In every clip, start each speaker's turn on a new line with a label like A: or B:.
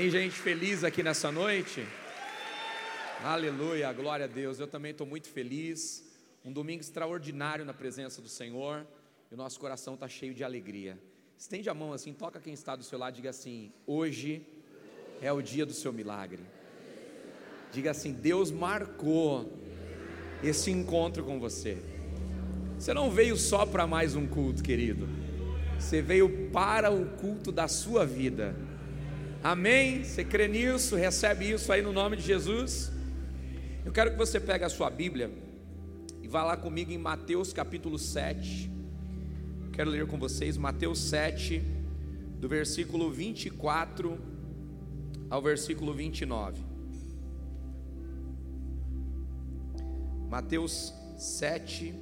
A: Tem gente feliz aqui nessa noite? Aleluia, glória a Deus. Eu também estou muito feliz. Um domingo extraordinário na presença do Senhor. E o nosso coração está cheio de alegria. Estende a mão assim, toca quem está do seu lado, diga assim: hoje é o dia do seu milagre. Diga assim: Deus marcou esse encontro com você. Você não veio só para mais um culto, querido. Você veio para o culto da sua vida. Amém? Você crê nisso? Recebe isso aí no nome de Jesus? Eu quero que você pegue a sua Bíblia e vá lá comigo em Mateus capítulo 7. Quero ler com vocês Mateus 7, do versículo 24 ao versículo 29. Mateus 7,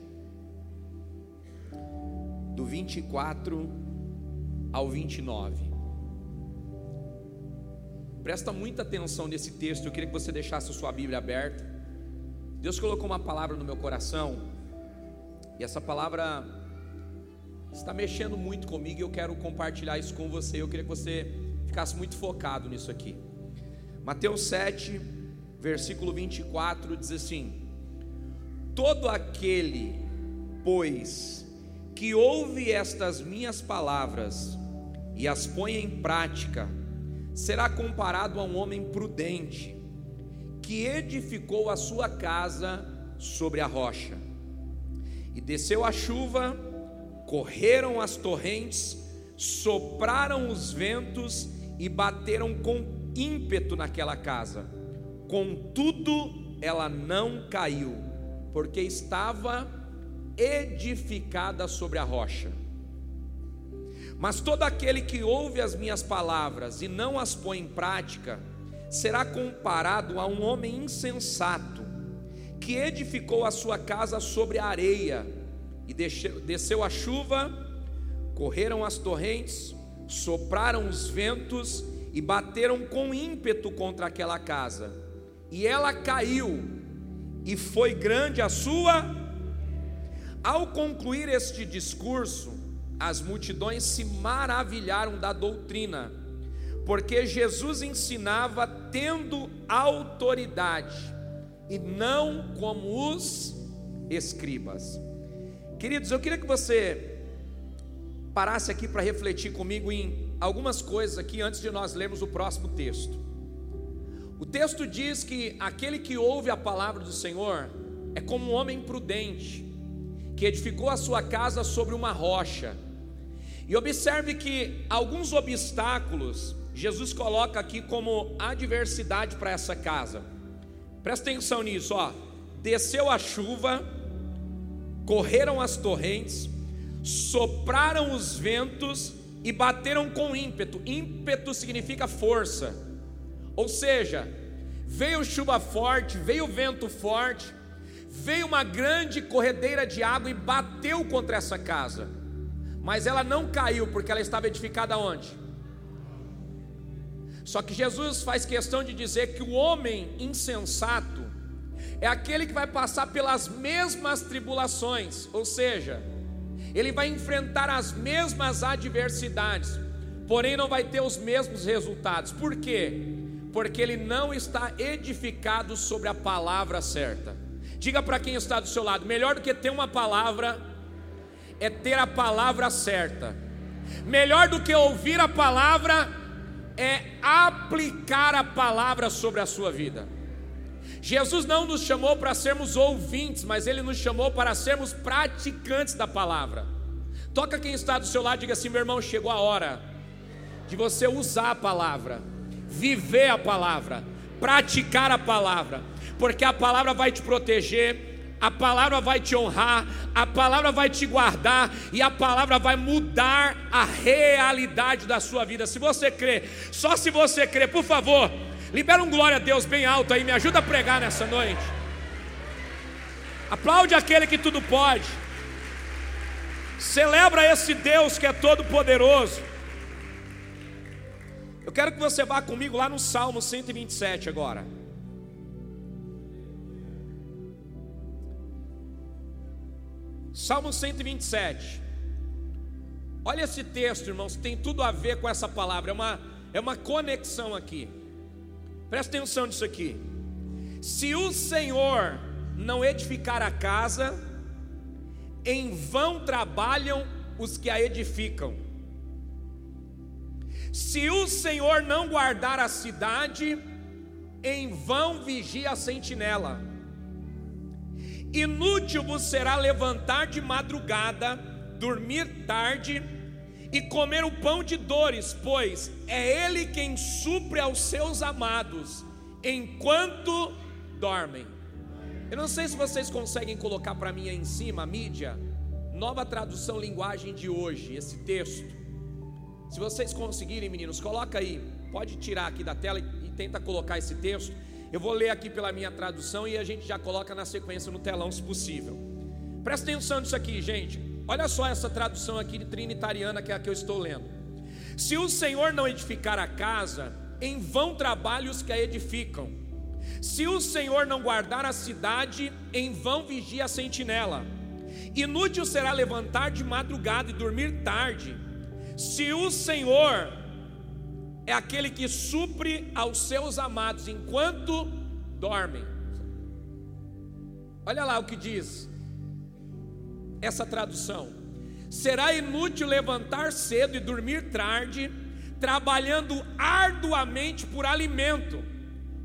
A: do 24 ao 29. Presta muita atenção nesse texto, eu queria que você deixasse a sua Bíblia aberta. Deus colocou uma palavra no meu coração, e essa palavra está mexendo muito comigo e eu quero compartilhar isso com você. Eu queria que você ficasse muito focado nisso aqui. Mateus 7, versículo 24 diz assim: Todo aquele, pois, que ouve estas minhas palavras e as põe em prática, será comparado a um homem prudente que edificou a sua casa sobre a rocha. E desceu a chuva, correram as torrentes, sopraram os ventos e bateram com ímpeto naquela casa. Contudo, ela não caiu, porque estava edificada sobre a rocha. Mas todo aquele que ouve as minhas palavras e não as põe em prática, será comparado a um homem insensato, que edificou a sua casa sobre a areia, e desceu a chuva, correram as torrentes, sopraram os ventos e bateram com ímpeto contra aquela casa, e ela caiu, e foi grande a sua. Ao concluir este discurso, as multidões se maravilharam da doutrina, porque Jesus ensinava tendo autoridade e não como os escribas. Queridos, eu queria que você parasse aqui para refletir comigo em algumas coisas aqui antes de nós lermos o próximo texto. O texto diz que aquele que ouve a palavra do Senhor é como um homem prudente, que edificou a sua casa sobre uma rocha e observe que alguns obstáculos Jesus coloca aqui como adversidade para essa casa. Presta atenção nisso, ó. Desceu a chuva, correram as torrentes, sopraram os ventos e bateram com ímpeto. Ímpeto significa força. Ou seja, veio chuva forte, veio vento forte, veio uma grande corredeira de água e bateu contra essa casa mas ela não caiu porque ela estava edificada onde? Só que Jesus faz questão de dizer que o homem insensato é aquele que vai passar pelas mesmas tribulações, ou seja, ele vai enfrentar as mesmas adversidades, porém não vai ter os mesmos resultados. Por quê? Porque ele não está edificado sobre a palavra certa. Diga para quem está do seu lado: melhor do que ter uma palavra é ter a palavra certa. Melhor do que ouvir a palavra é aplicar a palavra sobre a sua vida. Jesus não nos chamou para sermos ouvintes, mas Ele nos chamou para sermos praticantes da palavra. Toca quem está do seu lado diga assim: meu irmão, chegou a hora de você usar a palavra, viver a palavra, praticar a palavra, porque a palavra vai te proteger, a palavra vai te honrar, a palavra vai te guardar e a palavra vai mudar a realidade da sua vida. Se você crê, só se você crê, por favor, libera um glória a Deus bem alto aí, me ajuda a pregar nessa noite. Aplaude aquele que tudo pode. Celebra esse Deus que é todo poderoso. Eu quero que você vá comigo lá no Salmo 127 agora. Salmo 127. Olha esse texto, irmãos, tem tudo a ver com essa palavra. É uma, é uma conexão aqui. Presta atenção nisso aqui. Se o Senhor não edificar a casa, em vão trabalham os que a edificam. Se o Senhor não guardar a cidade, em vão vigia a sentinela. Inútil vos será levantar de madrugada, dormir tarde e comer o pão de dores, pois é Ele quem supre aos seus amados enquanto dormem. Eu não sei se vocês conseguem colocar para mim aí em cima mídia, nova tradução linguagem de hoje, esse texto. Se vocês conseguirem, meninos, coloca aí, pode tirar aqui da tela e tenta colocar esse texto. Eu vou ler aqui pela minha tradução e a gente já coloca na sequência no telão, se possível. Presta atenção nisso aqui, gente. Olha só essa tradução aqui de trinitariana que é a que eu estou lendo. Se o Senhor não edificar a casa, em vão trabalham os que a edificam. Se o Senhor não guardar a cidade, em vão vigia a sentinela. Inútil será levantar de madrugada e dormir tarde. Se o Senhor é aquele que supre aos seus amados enquanto dormem. Olha lá o que diz essa tradução. Será inútil levantar cedo e dormir tarde, trabalhando arduamente por alimento.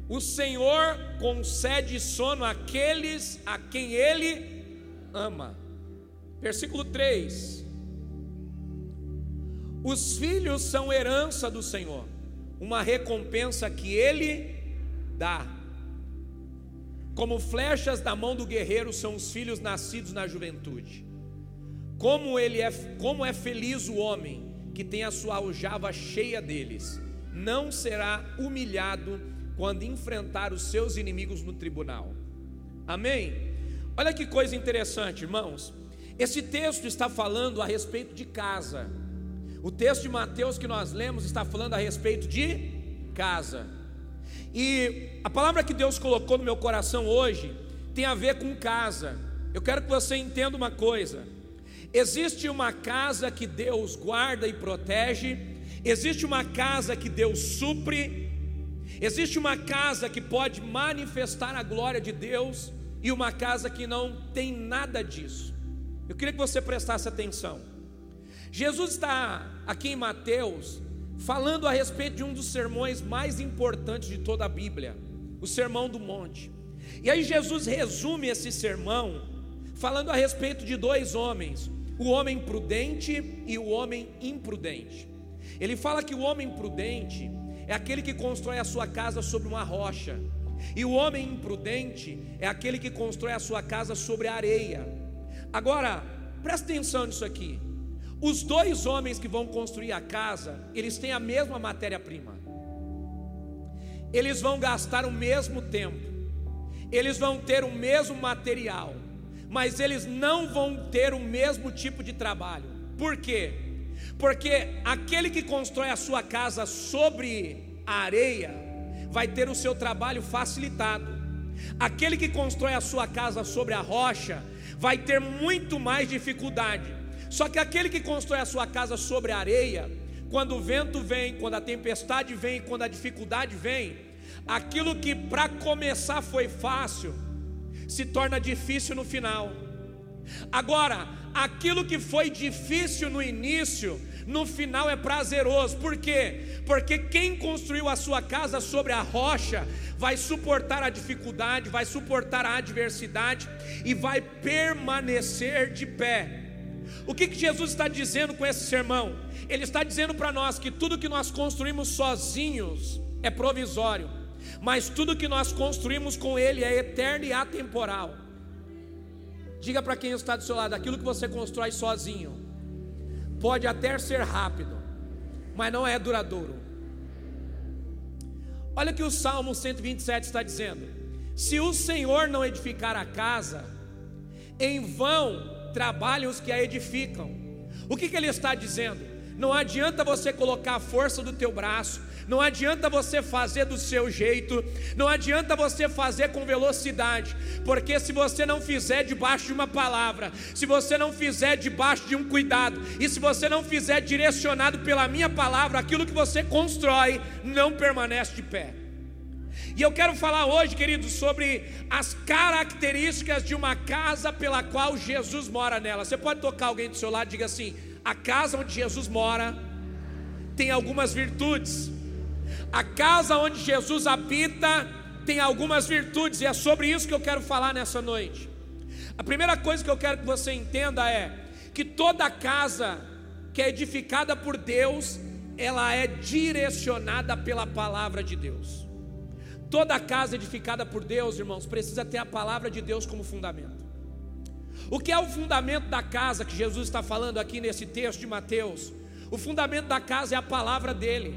A: O Senhor concede sono àqueles a quem Ele ama. Versículo 3: Os filhos são herança do Senhor uma recompensa que ele dá. Como flechas da mão do guerreiro são os filhos nascidos na juventude. Como ele é, como é feliz o homem que tem a sua aljava cheia deles. Não será humilhado quando enfrentar os seus inimigos no tribunal. Amém. Olha que coisa interessante, irmãos. Esse texto está falando a respeito de casa. O texto de Mateus que nós lemos está falando a respeito de casa. E a palavra que Deus colocou no meu coração hoje tem a ver com casa. Eu quero que você entenda uma coisa. Existe uma casa que Deus guarda e protege, existe uma casa que Deus supre, existe uma casa que pode manifestar a glória de Deus e uma casa que não tem nada disso. Eu queria que você prestasse atenção. Jesus está aqui em Mateus falando a respeito de um dos sermões mais importantes de toda a Bíblia, o Sermão do Monte. E aí Jesus resume esse sermão falando a respeito de dois homens, o homem prudente e o homem imprudente. Ele fala que o homem prudente é aquele que constrói a sua casa sobre uma rocha, e o homem imprudente é aquele que constrói a sua casa sobre a areia. Agora, presta atenção nisso aqui. Os dois homens que vão construir a casa, eles têm a mesma matéria-prima. Eles vão gastar o mesmo tempo. Eles vão ter o mesmo material, mas eles não vão ter o mesmo tipo de trabalho. Por quê? Porque aquele que constrói a sua casa sobre a areia vai ter o seu trabalho facilitado. Aquele que constrói a sua casa sobre a rocha vai ter muito mais dificuldade. Só que aquele que constrói a sua casa sobre a areia, quando o vento vem, quando a tempestade vem, quando a dificuldade vem, aquilo que para começar foi fácil, se torna difícil no final. Agora, aquilo que foi difícil no início, no final é prazeroso. Por quê? Porque quem construiu a sua casa sobre a rocha vai suportar a dificuldade, vai suportar a adversidade e vai permanecer de pé. O que, que Jesus está dizendo com esse sermão? Ele está dizendo para nós que tudo que nós construímos sozinhos é provisório, mas tudo que nós construímos com Ele é eterno e atemporal. Diga para quem está do seu lado: aquilo que você constrói sozinho pode até ser rápido, mas não é duradouro. Olha o que o Salmo 127 está dizendo: se o Senhor não edificar a casa, em vão trabalham os que a edificam. O que, que ele está dizendo? Não adianta você colocar a força do teu braço, não adianta você fazer do seu jeito, não adianta você fazer com velocidade, porque se você não fizer debaixo de uma palavra, se você não fizer debaixo de um cuidado, e se você não fizer direcionado pela minha palavra, aquilo que você constrói não permanece de pé. E eu quero falar hoje, queridos, sobre as características de uma casa pela qual Jesus mora nela. Você pode tocar alguém do seu lado e diga assim: a casa onde Jesus mora tem algumas virtudes. A casa onde Jesus habita tem algumas virtudes, e é sobre isso que eu quero falar nessa noite. A primeira coisa que eu quero que você entenda é que toda casa que é edificada por Deus, ela é direcionada pela palavra de Deus. Toda casa edificada por Deus, irmãos, precisa ter a palavra de Deus como fundamento. O que é o fundamento da casa que Jesus está falando aqui nesse texto de Mateus? O fundamento da casa é a palavra dele.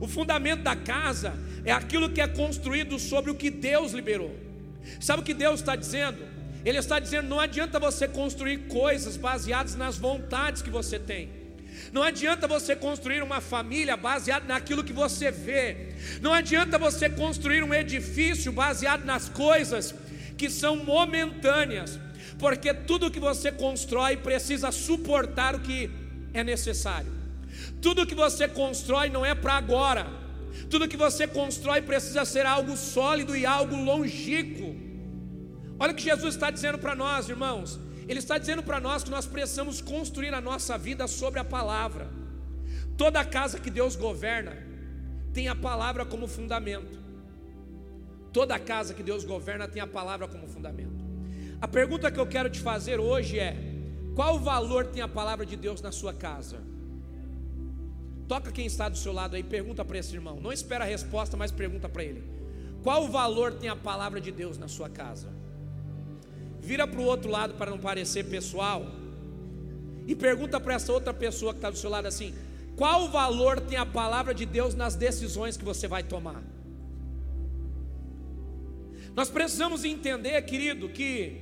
A: O fundamento da casa é aquilo que é construído sobre o que Deus liberou. Sabe o que Deus está dizendo? Ele está dizendo: não adianta você construir coisas baseadas nas vontades que você tem. Não adianta você construir uma família baseada naquilo que você vê. Não adianta você construir um edifício baseado nas coisas que são momentâneas porque tudo que você constrói precisa suportar o que é necessário. Tudo que você constrói não é para agora. Tudo que você constrói precisa ser algo sólido e algo longínquo. Olha o que Jesus está dizendo para nós, irmãos. Ele está dizendo para nós que nós precisamos construir a nossa vida sobre a palavra. Toda casa que Deus governa tem a palavra como fundamento. Toda casa que Deus governa tem a palavra como fundamento. A pergunta que eu quero te fazer hoje é: qual valor tem a palavra de Deus na sua casa? Toca quem está do seu lado aí, pergunta para esse irmão. Não espera a resposta, mas pergunta para ele: qual valor tem a palavra de Deus na sua casa? Vira para o outro lado para não parecer pessoal e pergunta para essa outra pessoa que está do seu lado assim: qual valor tem a palavra de Deus nas decisões que você vai tomar? Nós precisamos entender, querido, que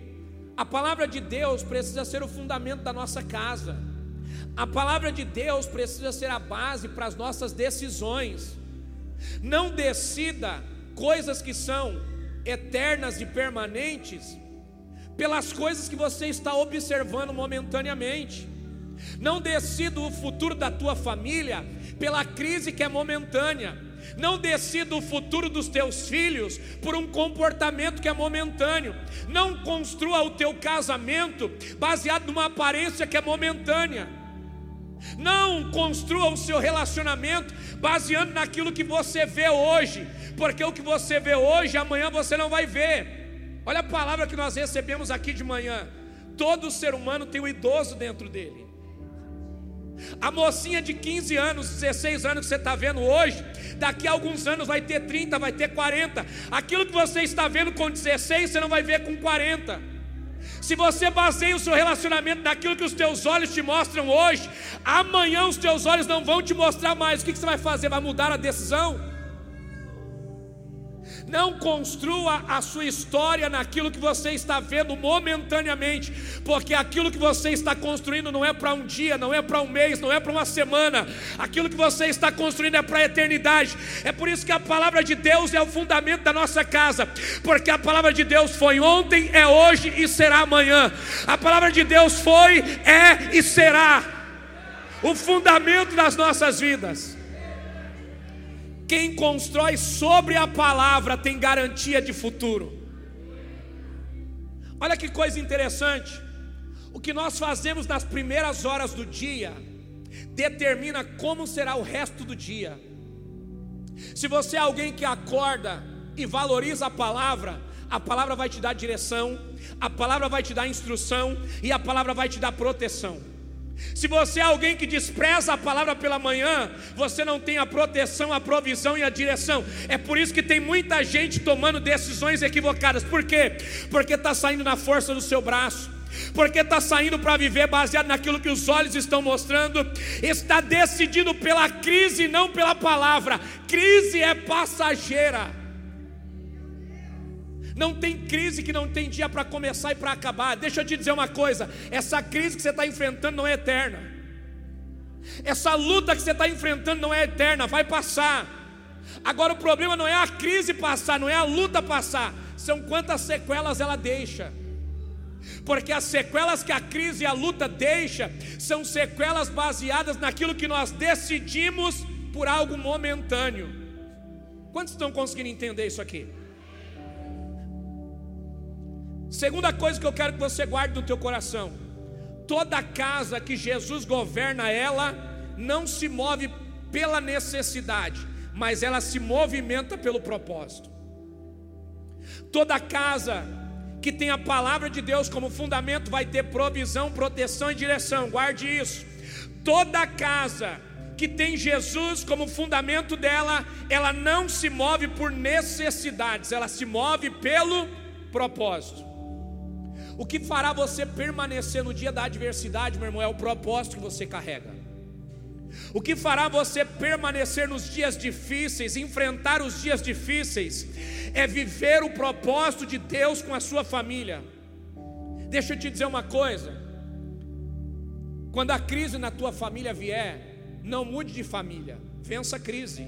A: a palavra de Deus precisa ser o fundamento da nossa casa. A palavra de Deus precisa ser a base para as nossas decisões. Não decida coisas que são eternas e permanentes pelas coisas que você está observando momentaneamente. Não decida o futuro da tua família pela crise que é momentânea. Não decida o futuro dos teus filhos por um comportamento que é momentâneo. Não construa o teu casamento baseado numa aparência que é momentânea. Não construa o seu relacionamento baseando naquilo que você vê hoje, porque o que você vê hoje, amanhã você não vai ver. Olha a palavra que nós recebemos aqui de manhã. Todo ser humano tem um idoso dentro dele. A mocinha de 15 anos, 16 anos que você está vendo hoje, daqui a alguns anos vai ter 30, vai ter 40. Aquilo que você está vendo com 16, você não vai ver com 40. Se você baseia o seu relacionamento naquilo que os teus olhos te mostram hoje, amanhã os teus olhos não vão te mostrar mais. O que você vai fazer? Vai mudar a decisão? Não construa a sua história naquilo que você está vendo momentaneamente, porque aquilo que você está construindo não é para um dia, não é para um mês, não é para uma semana. Aquilo que você está construindo é para a eternidade. É por isso que a palavra de Deus é o fundamento da nossa casa, porque a palavra de Deus foi ontem, é hoje e será amanhã. A palavra de Deus foi, é e será o fundamento das nossas vidas. Quem constrói sobre a palavra tem garantia de futuro. Olha que coisa interessante. O que nós fazemos nas primeiras horas do dia determina como será o resto do dia. Se você é alguém que acorda e valoriza a palavra, a palavra vai te dar direção, a palavra vai te dar instrução e a palavra vai te dar proteção. Se você é alguém que despreza a palavra pela manhã, você não tem a proteção, a provisão e a direção. É por isso que tem muita gente tomando decisões equivocadas. Por quê? Porque está saindo na força do seu braço. Porque está saindo para viver baseado naquilo que os olhos estão mostrando, está decidido pela crise, não pela palavra. Crise é passageira. Não tem crise que não tem dia para começar e para acabar. Deixa eu te dizer uma coisa: essa crise que você está enfrentando não é eterna. Essa luta que você está enfrentando não é eterna, vai passar. Agora o problema não é a crise passar, não é a luta passar, são quantas sequelas ela deixa. Porque as sequelas que a crise e a luta deixa são sequelas baseadas naquilo que nós decidimos por algo momentâneo. Quantos estão conseguindo entender isso aqui? Segunda coisa que eu quero que você guarde no teu coração: toda casa que Jesus governa ela não se move pela necessidade, mas ela se movimenta pelo propósito. Toda casa que tem a palavra de Deus como fundamento vai ter provisão, proteção e direção. Guarde isso. Toda casa que tem Jesus como fundamento dela, ela não se move por necessidades, ela se move pelo propósito. O que fará você permanecer no dia da adversidade, meu irmão, é o propósito que você carrega. O que fará você permanecer nos dias difíceis, enfrentar os dias difíceis, é viver o propósito de Deus com a sua família. Deixa eu te dizer uma coisa: quando a crise na tua família vier, não mude de família, vença a crise.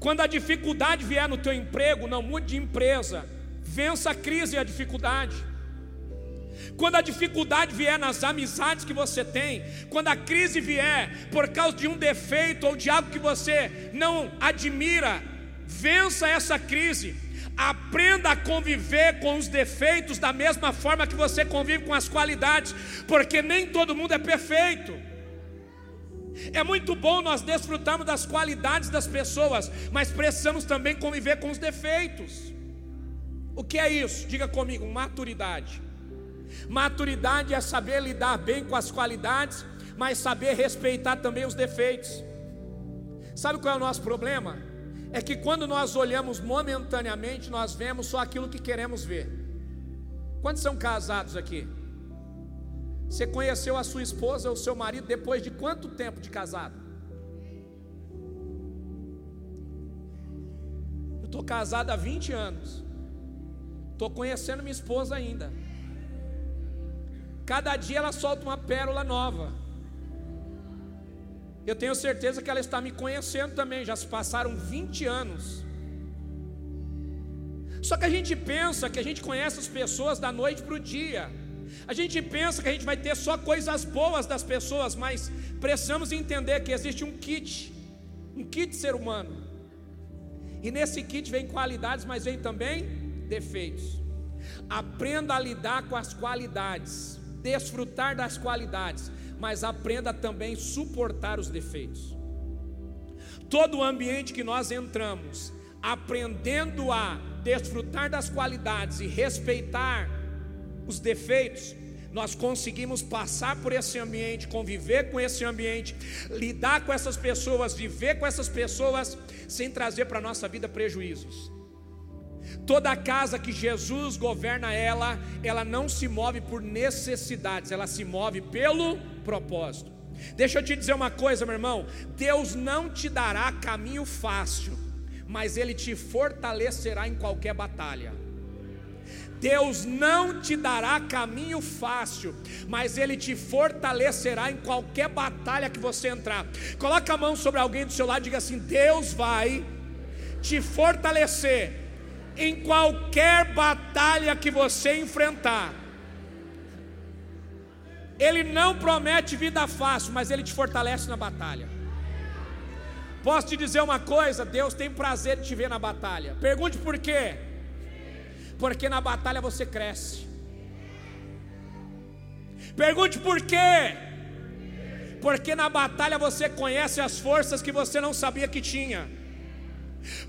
A: Quando a dificuldade vier no teu emprego, não mude de empresa, vença a crise e a dificuldade. Quando a dificuldade vier nas amizades que você tem, quando a crise vier por causa de um defeito ou de algo que você não admira, vença essa crise. Aprenda a conviver com os defeitos da mesma forma que você convive com as qualidades, porque nem todo mundo é perfeito. É muito bom nós desfrutarmos das qualidades das pessoas, mas precisamos também conviver com os defeitos. O que é isso? Diga comigo: maturidade. Maturidade é saber lidar bem com as qualidades, mas saber respeitar também os defeitos. Sabe qual é o nosso problema? É que quando nós olhamos momentaneamente, nós vemos só aquilo que queremos ver. Quantos são casados aqui? Você conheceu a sua esposa ou seu marido depois de quanto tempo de casado? Eu estou casado há 20 anos. Estou conhecendo minha esposa ainda. Cada dia ela solta uma pérola nova. Eu tenho certeza que ela está me conhecendo também, já se passaram 20 anos. Só que a gente pensa que a gente conhece as pessoas da noite para o dia. A gente pensa que a gente vai ter só coisas boas das pessoas, mas precisamos entender que existe um kit, um kit ser humano. E nesse kit vem qualidades, mas vem também defeitos. Aprenda a lidar com as qualidades desfrutar das qualidades, mas aprenda também suportar os defeitos. Todo o ambiente que nós entramos, aprendendo a desfrutar das qualidades e respeitar os defeitos, nós conseguimos passar por esse ambiente, conviver com esse ambiente, lidar com essas pessoas, viver com essas pessoas, sem trazer para a nossa vida prejuízos. Toda casa que Jesus governa ela, ela não se move por necessidades, ela se move pelo propósito. Deixa eu te dizer uma coisa, meu irmão: Deus não te dará caminho fácil, mas Ele te fortalecerá em qualquer batalha. Deus não te dará caminho fácil, mas Ele te fortalecerá em qualquer batalha que você entrar. Coloca a mão sobre alguém do seu lado e diga assim: Deus vai te fortalecer em qualquer batalha que você enfrentar. Ele não promete vida fácil, mas ele te fortalece na batalha. Posso te dizer uma coisa? Deus tem prazer de te ver na batalha. Pergunte por quê? Porque na batalha você cresce. Pergunte por quê? Porque na batalha você conhece as forças que você não sabia que tinha.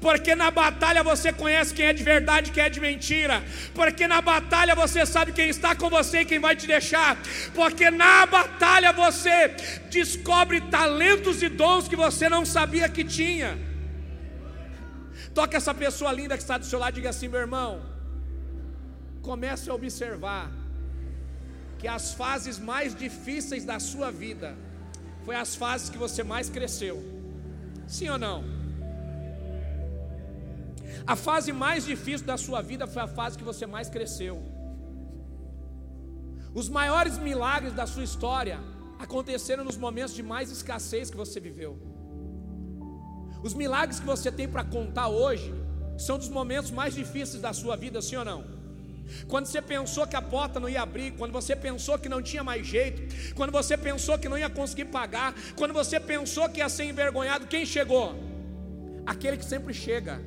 A: Porque na batalha você conhece quem é de verdade e quem é de mentira. Porque na batalha você sabe quem está com você e quem vai te deixar. Porque na batalha você descobre talentos e dons que você não sabia que tinha. Toque essa pessoa linda que está do seu lado e diga assim: meu irmão, comece a observar que as fases mais difíceis da sua vida foi as fases que você mais cresceu. Sim ou não? A fase mais difícil da sua vida foi a fase que você mais cresceu. Os maiores milagres da sua história aconteceram nos momentos de mais escassez que você viveu. Os milagres que você tem para contar hoje são dos momentos mais difíceis da sua vida, sim ou não? Quando você pensou que a porta não ia abrir, quando você pensou que não tinha mais jeito, quando você pensou que não ia conseguir pagar, quando você pensou que ia ser envergonhado, quem chegou? Aquele que sempre chega.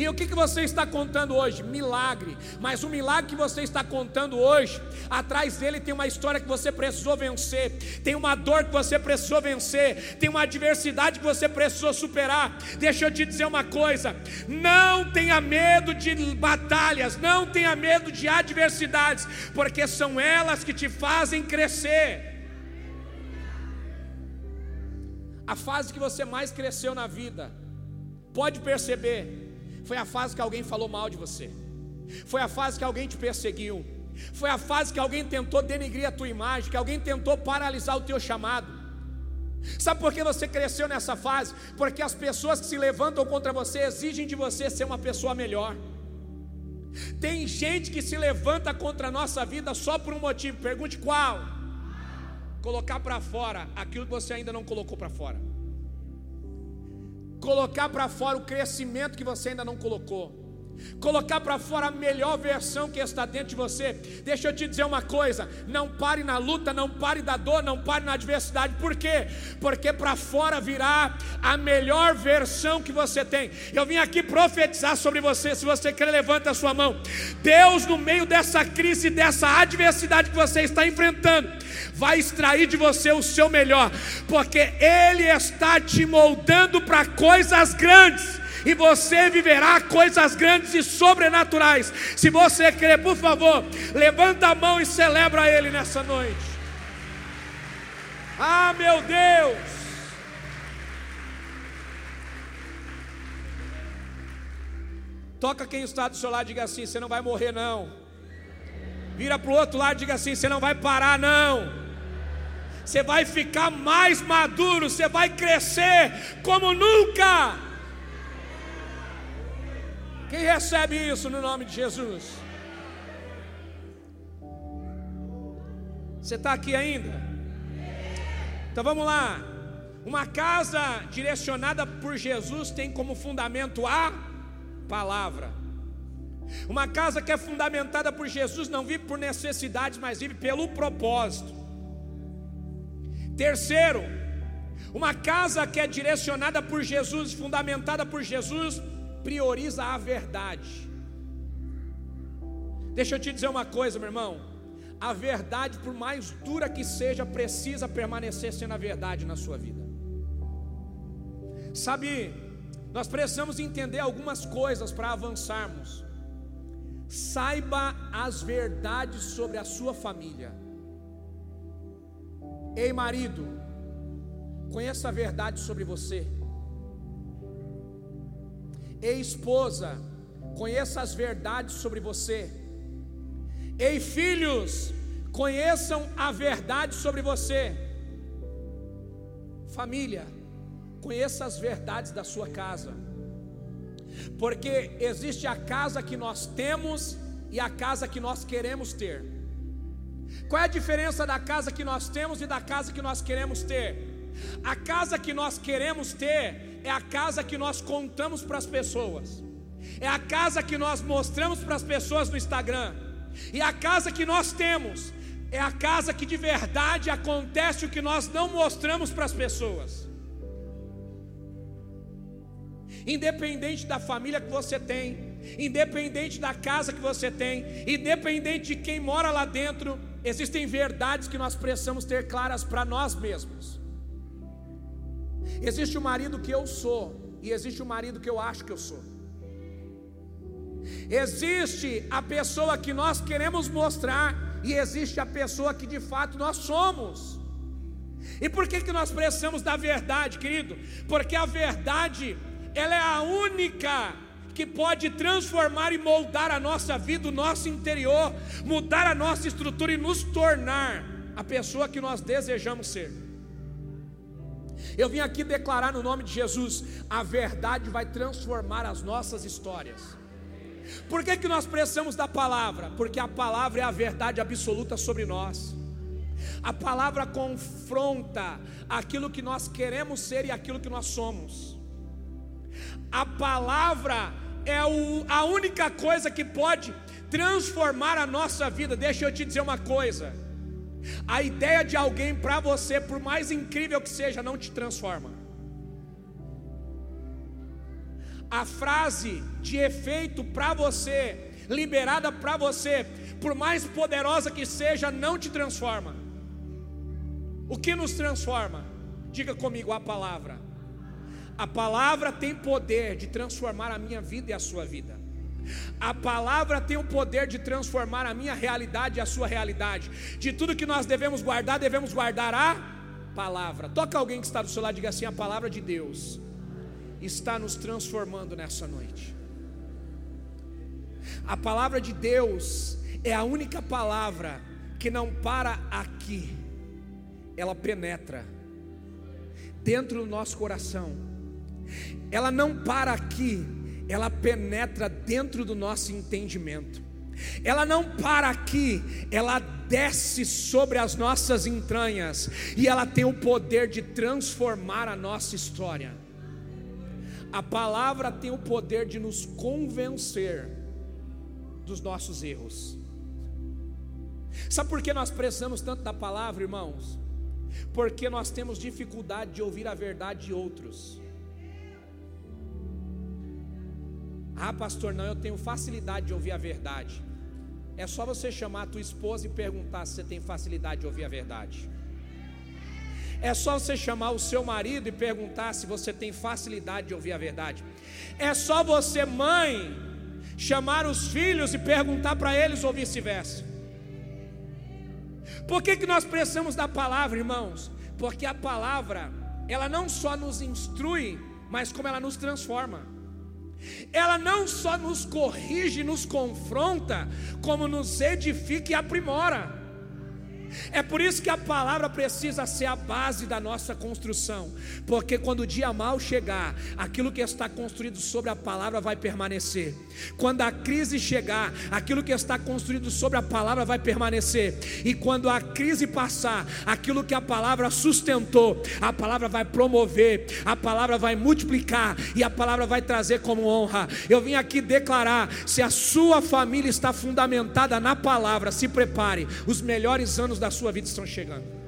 A: E o que, que você está contando hoje? Milagre. Mas o milagre que você está contando hoje, atrás dele tem uma história que você precisou vencer, tem uma dor que você precisou vencer, tem uma adversidade que você precisou superar. Deixa eu te dizer uma coisa: não tenha medo de batalhas, não tenha medo de adversidades, porque são elas que te fazem crescer. A fase que você mais cresceu na vida, pode perceber, foi a fase que alguém falou mal de você. Foi a fase que alguém te perseguiu. Foi a fase que alguém tentou denegrir a tua imagem, que alguém tentou paralisar o teu chamado. Sabe por que você cresceu nessa fase? Porque as pessoas que se levantam contra você exigem de você ser uma pessoa melhor. Tem gente que se levanta contra a nossa vida só por um motivo, pergunte qual? Colocar para fora aquilo que você ainda não colocou para fora colocar para fora o crescimento que você ainda não colocou colocar para fora a melhor versão que está dentro de você. Deixa eu te dizer uma coisa: não pare na luta, não pare da dor, não pare na adversidade. Por quê? Porque para fora virá a melhor versão que você tem. Eu vim aqui profetizar sobre você. Se você quer, levanta a sua mão. Deus, no meio dessa crise, dessa adversidade que você está enfrentando, vai extrair de você o seu melhor, porque Ele está te moldando para coisas grandes e você viverá coisas grandes e sobrenaturais. Se você quer, por favor, levanta a mão e celebra Ele nessa noite. Ah, meu Deus! Toca quem está do seu lado e diga assim: você não vai morrer, não. Vira para o outro lado e diga assim: você não vai parar, não. Você vai ficar mais maduro, você vai crescer como nunca. Quem recebe isso no nome de Jesus? Você está aqui ainda? Então vamos lá. Uma casa direcionada por Jesus tem como fundamento a palavra. Uma casa que é fundamentada por Jesus não vive por necessidades, mas vive pelo propósito. Terceiro, uma casa que é direcionada por Jesus, fundamentada por Jesus, prioriza a verdade. Deixa eu te dizer uma coisa, meu irmão. A verdade, por mais dura que seja, precisa permanecer sendo a verdade na sua vida. Sabe, nós precisamos entender algumas coisas para avançarmos. Saiba as verdades sobre a sua família. Ei, marido, conheça a verdade sobre você. Ei, esposa, conheça as verdades sobre você. Ei, filhos, conheçam a verdade sobre você. Família, conheça as verdades da sua casa. Porque existe a casa que nós temos e a casa que nós queremos ter. Qual é a diferença da casa que nós temos e da casa que nós queremos ter? A casa que nós queremos ter é a casa que nós contamos para as pessoas, é a casa que nós mostramos para as pessoas no Instagram, e a casa que nós temos é a casa que de verdade acontece o que nós não mostramos para as pessoas. Independente da família que você tem, independente da casa que você tem, independente de quem mora lá dentro, existem verdades que nós precisamos ter claras para nós mesmos. Existe o marido que eu sou, e existe o marido que eu acho que eu sou. Existe a pessoa que nós queremos mostrar, e existe a pessoa que de fato nós somos. E por que, que nós precisamos da verdade, querido? Porque a verdade, ela é a única que pode transformar e moldar a nossa vida, o nosso interior, mudar a nossa estrutura e nos tornar a pessoa que nós desejamos ser. Eu vim aqui declarar no nome de Jesus: a verdade vai transformar as nossas histórias. Por que, que nós precisamos da palavra? Porque a palavra é a verdade absoluta sobre nós. A palavra confronta aquilo que nós queremos ser e aquilo que nós somos. A palavra é o, a única coisa que pode transformar a nossa vida. Deixa eu te dizer uma coisa. A ideia de alguém para você, por mais incrível que seja, não te transforma. A frase de efeito para você, liberada para você, por mais poderosa que seja, não te transforma. O que nos transforma? Diga comigo a palavra. A palavra tem poder de transformar a minha vida e a sua vida. A palavra tem o poder de transformar a minha realidade e a sua realidade. De tudo que nós devemos guardar, devemos guardar a palavra. Toca alguém que está do seu lado e diga assim: a palavra de Deus está nos transformando nessa noite. A palavra de Deus é a única palavra que não para aqui ela penetra dentro do nosso coração. Ela não para aqui, ela penetra dentro do nosso entendimento. Ela não para aqui, ela desce sobre as nossas entranhas e ela tem o poder de transformar a nossa história. A palavra tem o poder de nos convencer dos nossos erros. Sabe por que nós precisamos tanto da palavra, irmãos? porque nós temos dificuldade de ouvir a verdade de outros. Ah, pastor, não, eu tenho facilidade de ouvir a verdade. É só você chamar a tua esposa e perguntar se você tem facilidade de ouvir a verdade. É só você chamar o seu marido e perguntar se você tem facilidade de ouvir a verdade. É só você, mãe, chamar os filhos e perguntar para eles ou vice-versa. Por que, que nós precisamos da palavra, irmãos? Porque a palavra, ela não só nos instrui, mas como ela nos transforma. Ela não só nos corrige, nos confronta, como nos edifica e aprimora. É por isso que a palavra precisa ser a base da nossa construção, porque quando o dia mal chegar, aquilo que está construído sobre a palavra vai permanecer. Quando a crise chegar, aquilo que está construído sobre a palavra vai permanecer. E quando a crise passar, aquilo que a palavra sustentou, a palavra vai promover, a palavra vai multiplicar e a palavra vai trazer como honra. Eu vim aqui declarar: se a sua família está fundamentada na palavra, se prepare, os melhores anos da sua vida estão chegando.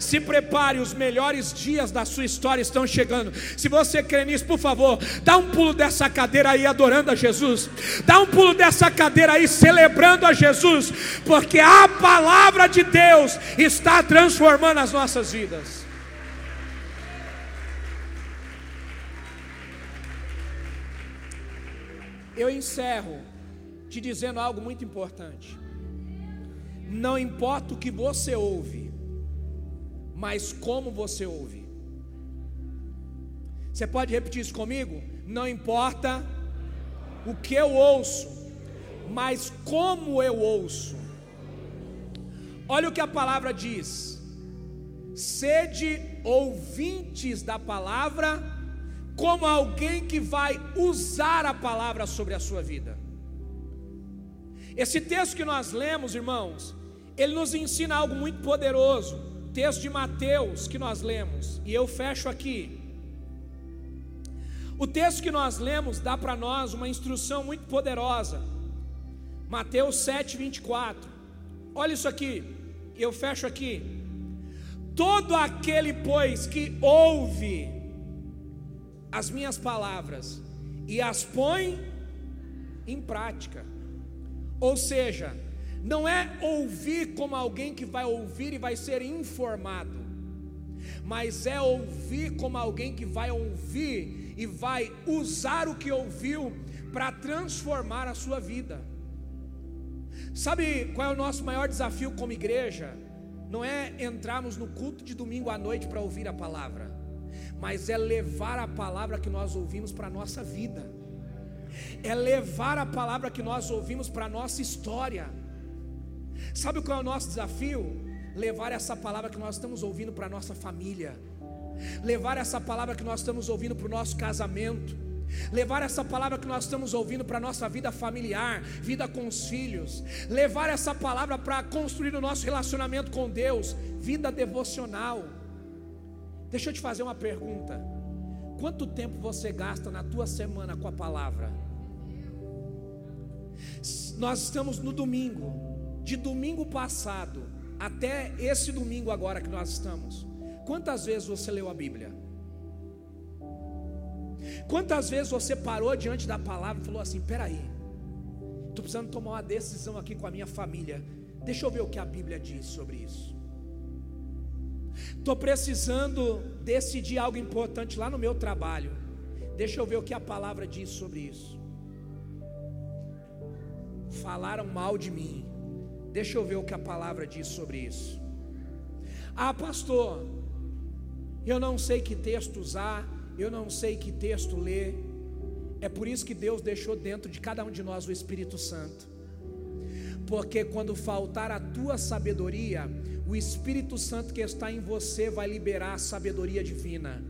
A: Se prepare, os melhores dias da sua história estão chegando. Se você crê nisso, por favor, dá um pulo dessa cadeira aí adorando a Jesus. Dá um pulo dessa cadeira aí celebrando a Jesus, porque a palavra de Deus está transformando as nossas vidas. Eu encerro te dizendo algo muito importante. Não importa o que você ouve, mas como você ouve. Você pode repetir isso comigo? Não importa o que eu ouço, mas como eu ouço. Olha o que a palavra diz: sede ouvintes da palavra, como alguém que vai usar a palavra sobre a sua vida. Esse texto que nós lemos, irmãos, ele nos ensina algo muito poderoso. Texto de Mateus que nós lemos, e eu fecho aqui. O texto que nós lemos dá para nós uma instrução muito poderosa. Mateus 7, 24. Olha isso aqui, eu fecho aqui. Todo aquele, pois, que ouve as minhas palavras e as põe em prática, ou seja, não é ouvir como alguém que vai ouvir e vai ser informado, mas é ouvir como alguém que vai ouvir e vai usar o que ouviu para transformar a sua vida. Sabe qual é o nosso maior desafio como igreja? Não é entrarmos no culto de domingo à noite para ouvir a palavra, mas é levar a palavra que nós ouvimos para a nossa vida, é levar a palavra que nós ouvimos para a nossa história. Sabe qual é o nosso desafio? Levar essa palavra que nós estamos ouvindo para a nossa família, levar essa palavra que nós estamos ouvindo para o nosso casamento, levar essa palavra que nós estamos ouvindo para a nossa vida familiar, vida com os filhos, levar essa palavra para construir o nosso relacionamento com Deus, vida devocional. Deixa eu te fazer uma pergunta: quanto tempo você gasta na tua semana com a palavra? Nós estamos no domingo, de domingo passado até esse domingo agora que nós estamos. Quantas vezes você leu a Bíblia? Quantas vezes você parou diante da palavra e falou assim: peraí, estou precisando tomar uma decisão aqui com a minha família, deixa eu ver o que a Bíblia diz sobre isso. Estou precisando decidir algo importante lá no meu trabalho, deixa eu ver o que a palavra diz sobre isso. Falaram mal de mim, deixa eu ver o que a palavra diz sobre isso. Ah, pastor, eu não sei que texto usar eu não sei que texto ler. É por isso que Deus deixou dentro de cada um de nós o Espírito Santo. Porque quando faltar a tua sabedoria, o Espírito Santo que está em você vai liberar a sabedoria divina.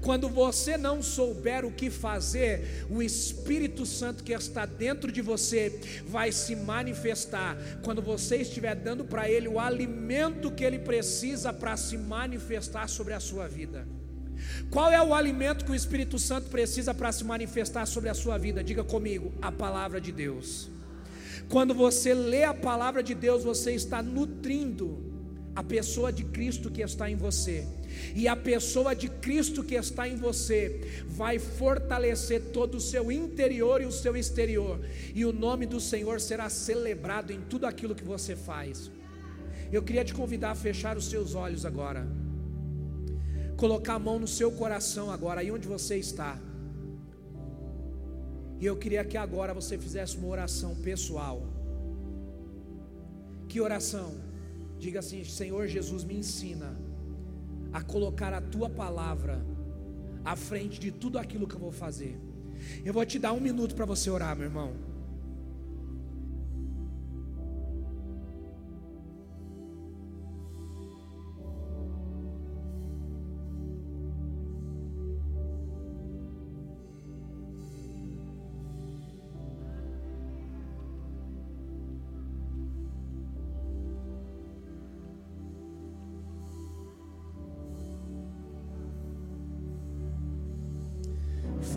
A: Quando você não souber o que fazer, o Espírito Santo que está dentro de você vai se manifestar. Quando você estiver dando para Ele o alimento que Ele precisa para se manifestar sobre a sua vida. Qual é o alimento que o Espírito Santo precisa para se manifestar sobre a sua vida? Diga comigo, a palavra de Deus. Quando você lê a palavra de Deus, você está nutrindo a pessoa de Cristo que está em você. E a pessoa de Cristo que está em você vai fortalecer todo o seu interior e o seu exterior. E o nome do Senhor será celebrado em tudo aquilo que você faz. Eu queria te convidar a fechar os seus olhos agora colocar a mão no seu coração agora, aí onde você está. E eu queria que agora você fizesse uma oração pessoal. Que oração? Diga assim: Senhor Jesus, me ensina a colocar a tua palavra à frente de tudo aquilo que eu vou fazer. Eu vou te dar um minuto para você orar, meu irmão.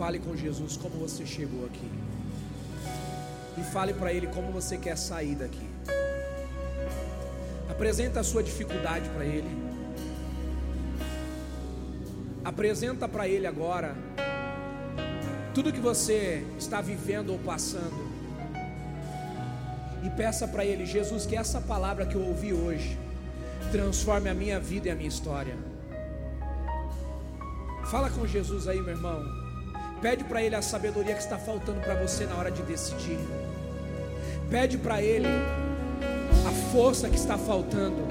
A: Fale com Jesus como você chegou aqui. E fale para Ele como você quer sair daqui. Apresenta a sua dificuldade para Ele. Apresenta para Ele agora tudo que você está vivendo ou passando. E peça para Ele, Jesus, que essa palavra que eu ouvi hoje transforme a minha vida e a minha história. Fala com Jesus aí, meu irmão. Pede para Ele a sabedoria que está faltando para você na hora de decidir. Pede para Ele a força que está faltando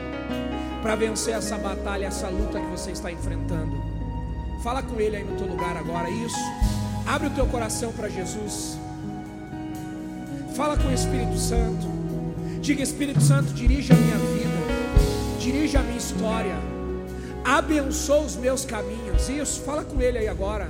A: para vencer essa batalha, essa luta que você está enfrentando. Fala com Ele aí no teu lugar agora, isso. Abre o teu coração para Jesus. Fala com o Espírito Santo. Diga, Espírito Santo, dirige a minha vida, dirige a minha história, abençoa os meus caminhos. Isso, fala com Ele aí agora.